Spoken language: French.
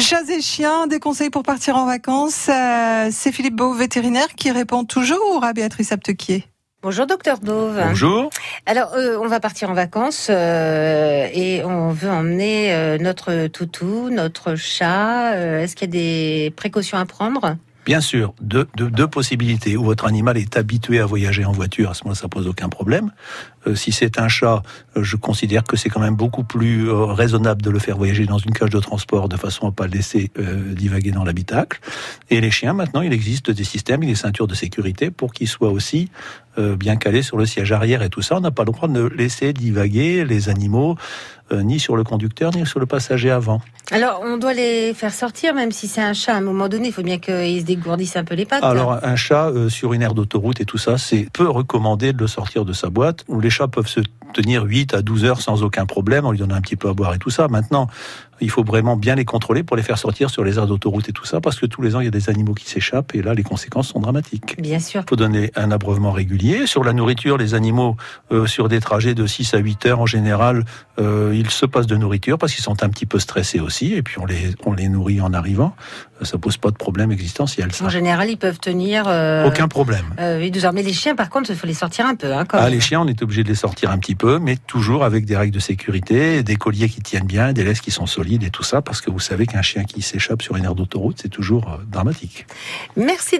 Chats et chiens, des conseils pour partir en vacances. Euh, c'est Philippe Beau, vétérinaire, qui répond toujours à Béatrice Aptequier. Bonjour docteur Dove. Bonjour. Alors euh, on va partir en vacances euh, et on veut emmener euh, notre toutou, notre chat. Euh, Est-ce qu'il y a des précautions à prendre? Bien sûr, deux, deux, deux possibilités. Où votre animal est habitué à voyager en voiture, à ce moment-là, ça pose aucun problème. Euh, si c'est un chat, euh, je considère que c'est quand même beaucoup plus euh, raisonnable de le faire voyager dans une cage de transport de façon à pas le laisser divaguer dans l'habitacle. Et les chiens, maintenant, il existe des systèmes, des ceintures de sécurité pour qu'ils soient aussi bien calés sur le siège arrière et tout ça. On n'a pas le droit de laisser divaguer les animaux euh, ni sur le conducteur ni sur le passager avant. Alors on doit les faire sortir, même si c'est un chat. À un moment donné, il faut bien qu'ils se dégourdissent un peu les pattes. Alors un chat euh, sur une aire d'autoroute et tout ça, c'est peu recommandé de le sortir de sa boîte. Les chats peuvent se tenir 8 à 12 heures sans aucun problème, on lui donne un petit peu à boire et tout ça. Maintenant, il faut vraiment bien les contrôler pour les faire sortir sur les aires d'autoroute et tout ça, parce que tous les ans, il y a des animaux qui s'échappent et là, les conséquences sont dramatiques. Bien sûr. Il faut donner un abreuvement régulier. Sur la nourriture, les animaux, euh, sur des trajets de 6 à 8 heures en général, euh, ils se passent de nourriture parce qu'ils sont un petit peu stressés aussi, et puis on les, on les nourrit en arrivant. Euh, Ça pose pas de problème existentiel, ça. En général, ils peuvent tenir. euh, Aucun problème. oui, 12 heures. Mais les chiens, par contre, il faut les sortir un peu. Hein, quand Ah, les chiens, on est obligé de les sortir un petit peu, mais toujours avec des règles de sécurité, des colliers qui tiennent bien, des laisses qui sont solides et tout ça, parce que vous savez qu'un chien qui s'échappe sur une aire d'autoroute, c'est toujours euh, dramatique. Merci.